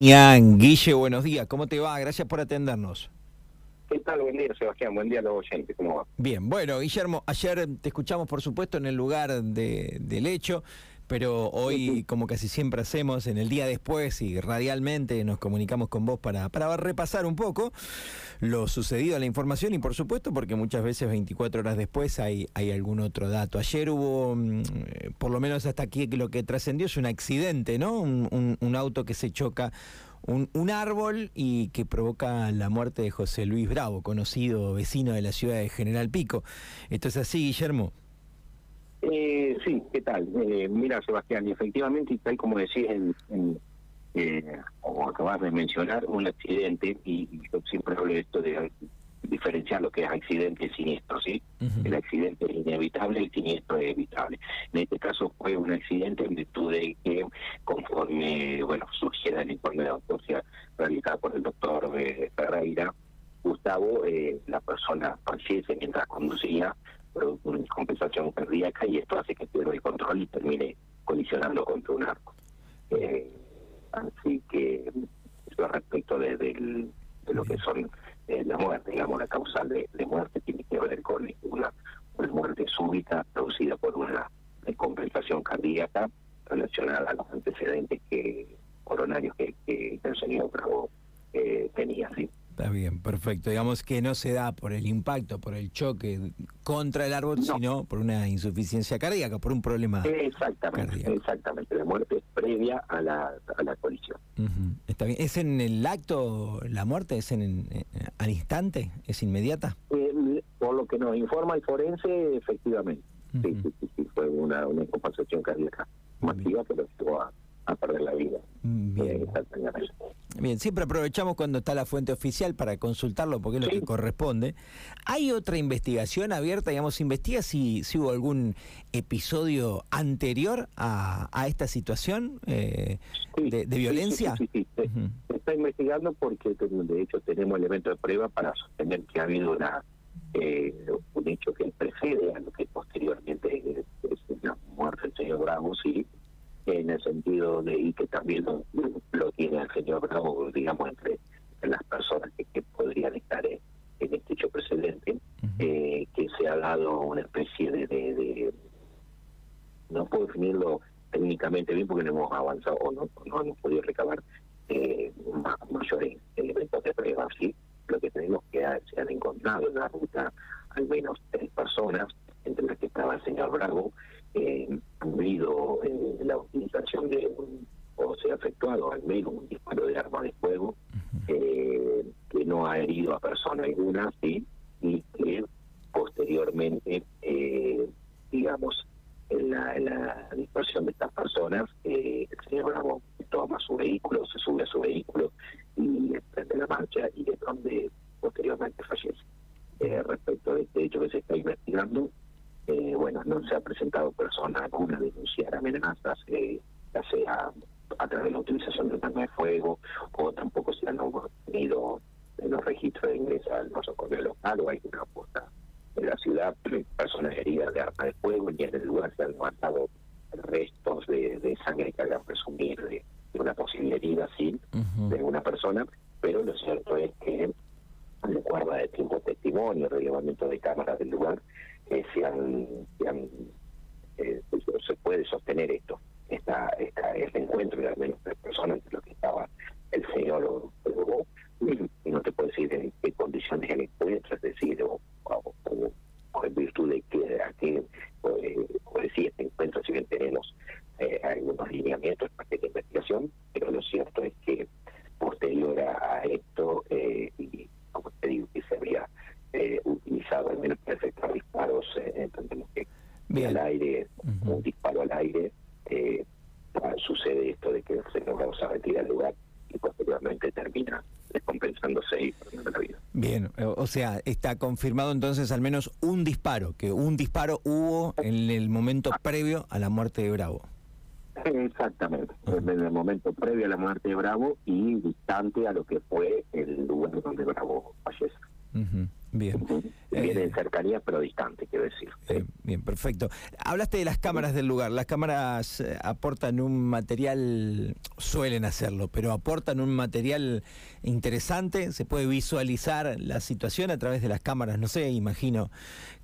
Guille, buenos días. ¿Cómo te va? Gracias por atendernos. ¿Qué tal? Buen día, Sebastián. Buen día a los oyentes. ¿Cómo va? Bien, bueno, Guillermo, ayer te escuchamos, por supuesto, en el lugar de, del hecho, pero hoy, como casi siempre hacemos, en el día después y radialmente nos comunicamos con vos para, para repasar un poco lo sucedido a la información y, por supuesto, porque muchas veces 24 horas después hay, hay algún otro dato. Ayer hubo, mm, por lo menos hasta aquí, lo que trascendió es un accidente, ¿no? Un, un auto que se choca un, un, árbol y que provoca la muerte de José Luis Bravo, conocido vecino de la ciudad de General Pico. ¿Esto es así, Guillermo? Eh, sí, ¿qué tal? Eh, mira, Sebastián, efectivamente, y tal como decís en, en eh, o acabas de mencionar, un accidente, y, yo siempre hablo de esto de diferenciar lo que es accidente y siniestro, ¿sí? El accidente es inevitable, el siniestro es evitable. En este caso fue un accidente en virtud de que, conforme, bueno, surgiera el informe de autopsia realizada por el doctor eh, Ferreira, Gustavo, eh, la persona fallece mientras conducía, producto de una compensación cardíaca, y esto hace que pierda el control y termine colisionando contra un arco. Eh, así que, eso respecto de, de lo que son eh, la muerte, digamos, la causal de, muerte tiene que ver con una, muerte súbita producida por una descompensación cardíaca relacionada a los antecedentes que coronarios que, que el señor Bravo eh, tenía, sí. Está bien, perfecto. Digamos que no se da por el impacto, por el choque contra el árbol, sino por una insuficiencia cardíaca, por un problema Exactamente, exactamente. La muerte es previa a la, a la colisión. Está bien. ¿Es en el acto la muerte? ¿Es en, al instante? ¿Es inmediata? Eh, por lo que nos informa el forense, efectivamente. sí, sí, sí, fue una, una compensación cardíaca masiva, pero llegó a a perder la vida. Bien. Bien, siempre aprovechamos cuando está la fuente oficial para consultarlo porque es lo que corresponde. ¿Hay otra investigación abierta? Digamos, ¿investiga si, si hubo algún episodio anterior a, a esta situación eh, de, violencia? Sí, sí, sí. Se está investigando porque de hecho tenemos elementos de prueba para sostener que ha habido una eh, un hecho que precede a lo que posteriormente es, la muerte del señor Bravo, sí, en el sentido de y que también lo, tiene el señor Bravo, digamos, entre, las personas que, podrían estar en, este hecho precedente, eh, que se ha dado una especie de, no puedo definirlo técnicamente bien porque no hemos avanzado o no, no hemos podido recabar eh, mayores elementos de prueba, sí, lo que tenemos que se han encontrado en la ruta al menos tres personas, entre las que estaba el señor Bravo, eh, habido eh, la utilización de un, o se ha efectuado al menos un disparo de arma de fuego eh, que no ha herido a persona alguna, sí, y que posteriormente, eh, digamos, en la, en la, dispersión de estas personas, eh, el señor Bravo toma su vehículo, se sube a su vehículo y prende la marcha y es donde posteriormente fallece. Eh, respecto de este hecho que se está investigando, eh, bueno, no se ha presentado persona alguna a denunciar amenazas, eh, ya sea a través de la utilización de arma de fuego o tampoco se han obtenido registros de ingreso al nosocomio local o hay una apuesta en la ciudad personas heridas de arma de fuego y en el lugar se han levantado restos de, sangre que hagan presumir de, una posible herida así de una persona, pero lo cierto es que de acuerdo de tiempo testimonio, relevamiento de cámaras del lugar, eh, se han, eh, se puede sostener esto, esta, esta, este encuentro de al menos tres personas entre los que estaba el señor y no te puedo decir en qué condiciones el encuentro, es decir, o, en virtud de que aquí, o, decir, este encuentro, si bien tenemos eh, algunos lineamientos para de investigación, pero lo cierto es que posterior a esto, y como te digo, que se había utilizado al menos para efectuar disparos, eh, entendemos que al aire, disparo al aire, eh, sucede esto de que el señor se retira del lugar y posteriormente termina descompensándose y perdiendo la vida. Bien, o sea, está confirmado entonces al menos un disparo, que un disparo hubo en el momento previo a la muerte de Bravo. Exactamente, en el momento previo a la muerte de Bravo y distante a lo que fue el lugar donde Bravo fallece. Bien. Viene en cercanía, pero distante, quiero decir. bien, perfecto. Hablaste de las cámaras del lugar. Las cámaras aportan un material, suelen hacerlo, pero aportan un material interesante. Se puede visualizar la situación a través de las cámaras. No sé, imagino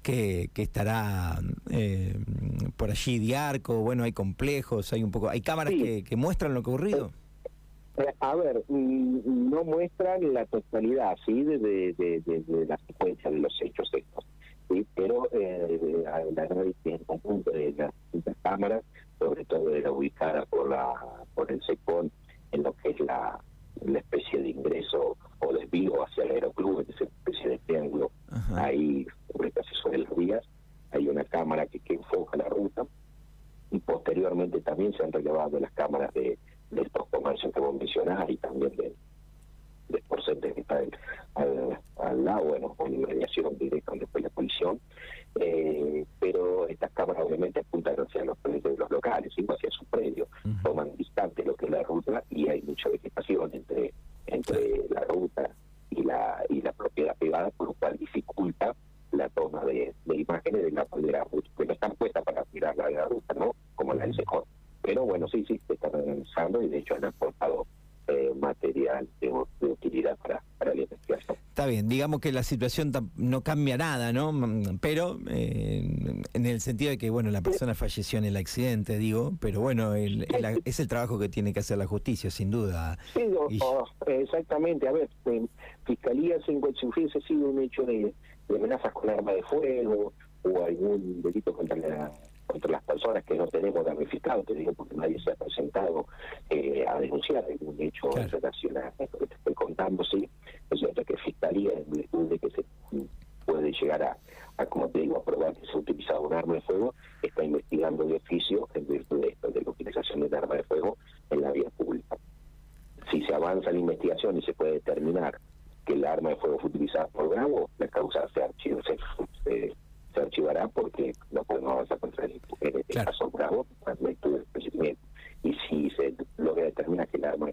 que, estará por allí Diarco. Bueno, hay complejos, hay un poco. ¿Hay cámaras que, que muestran lo que ha ocurrido? Eh, a ver, mm, no muestran la totalidad, ¿sí? De, de, la secuencia de los hechos estos, ¿sí? Pero eh, la análisis en conjunto de las, cámaras, sobre todo de la ubicada por la por el SECON, en lo que es la, la especie de ingreso o desvío hacia el aeroclub, en esa especie de triángulo, ahí sobre casi sobre las vías, hay una cámara que, que enfoca la ruta, y posteriormente también se han relevado las cámaras de de estos comercios que vos mencionás y también de, porcentaje que está al, al, lado, bueno, con inmediación directa después de la colisión. Eh, pero estas cámaras obviamente apuntan hacia los predios los locales, igual hacia su predio, toman distante lo que es la ruta y hay mucha vegetación entre entre la ruta y la y la propiedad privada, por lo cual dificulta la toma de, de imágenes de la, de la ruta, que no están puestas para tirar la de la ruta, ¿no? Como la del sector. Pero bueno, sí, sí, se están analizando y de hecho han aportado eh, material de, utilidad para, para la investigación. Está bien, digamos que la situación no cambia nada, ¿no? Mm, pero eh, en el sentido de que, bueno, la persona falleció en el accidente, digo, pero bueno, es el trabajo que tiene que hacer la justicia, sin duda. Sí, oh, exactamente. A ver, en Fiscalía, si hubiese sido un hecho de, de amenazas con arma de fuego o algún delito contra la contra las personas que no tenemos damnificados, te digo porque nadie se ha presentado eh, a denunciar algún hecho relacionado estoy contando, sí, es cierto que Fiscalía, en virtud de que se puede llegar a, como te digo, a probar que se ha utilizado un arma de fuego, está investigando de oficio en virtud de esto, de la utilización de arma de fuego en la vía pública. Si se avanza la investigación y se puede determinar que el arma de fuego fue utilizada por Bravo, la causa se archiva, se, se archivará porque no podemos avanzar contra el, en este caso bravo y si se logra determinar que el arma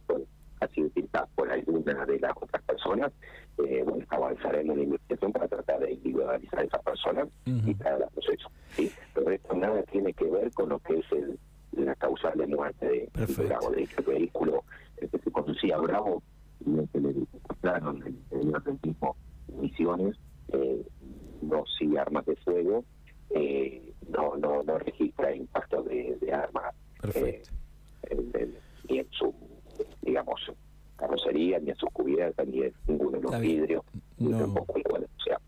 ha sido utilizada por alguna de las otras personas, eh, bueno, avanzaremos en la investigación para tratar de individualizar a esa persona y traer el proceso. ¿sí? Pero esto nada tiene que ver con lo que es el, la causa de muerte de, Bravo, de este vehículo el que se conducía a Bravo, el que le encontraron en el mismo misiones, eh, no sigue armas de fuego, eh, no, no, no registra impacto de, de armas eh, ni en su, digamos, carrocería, ni en sus cubiertas, ni en ninguno de los vidrios, ni tampoco igual. O sea,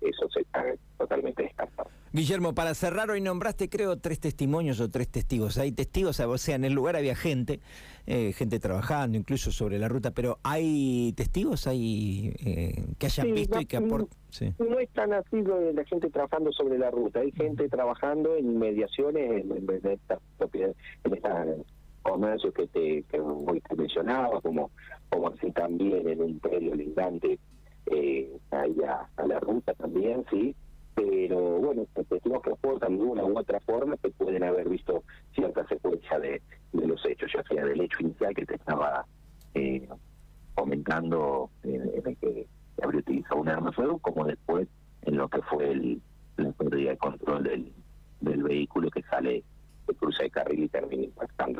eso se está totalmente descartado. Guillermo, para cerrar, hoy nombraste, creo, tres testimonios o tres testigos. Hay testigos, o sea, en el lugar había gente, eh, gente trabajando, incluso sobre la ruta, pero ¿hay testigos hay eh, que hayan visto y que aporten? No es tan así la gente trabajando sobre la ruta, hay gente trabajando en inmediaciones en, en estas propiedades, en estas comercios que te, que mencionaba, como, como así también en un predio lindante eh, a la ruta también, sí pero bueno, testigos que aportan de una u otra forma que pueden haber visto cierta secuencia de, los hechos, ya sea del hecho inicial que te estaba eh, comentando en, el que habría utilizado un arma de fuego, como después en lo que fue la pérdida de control del, del vehículo que sale de cruza de carril y termina impactando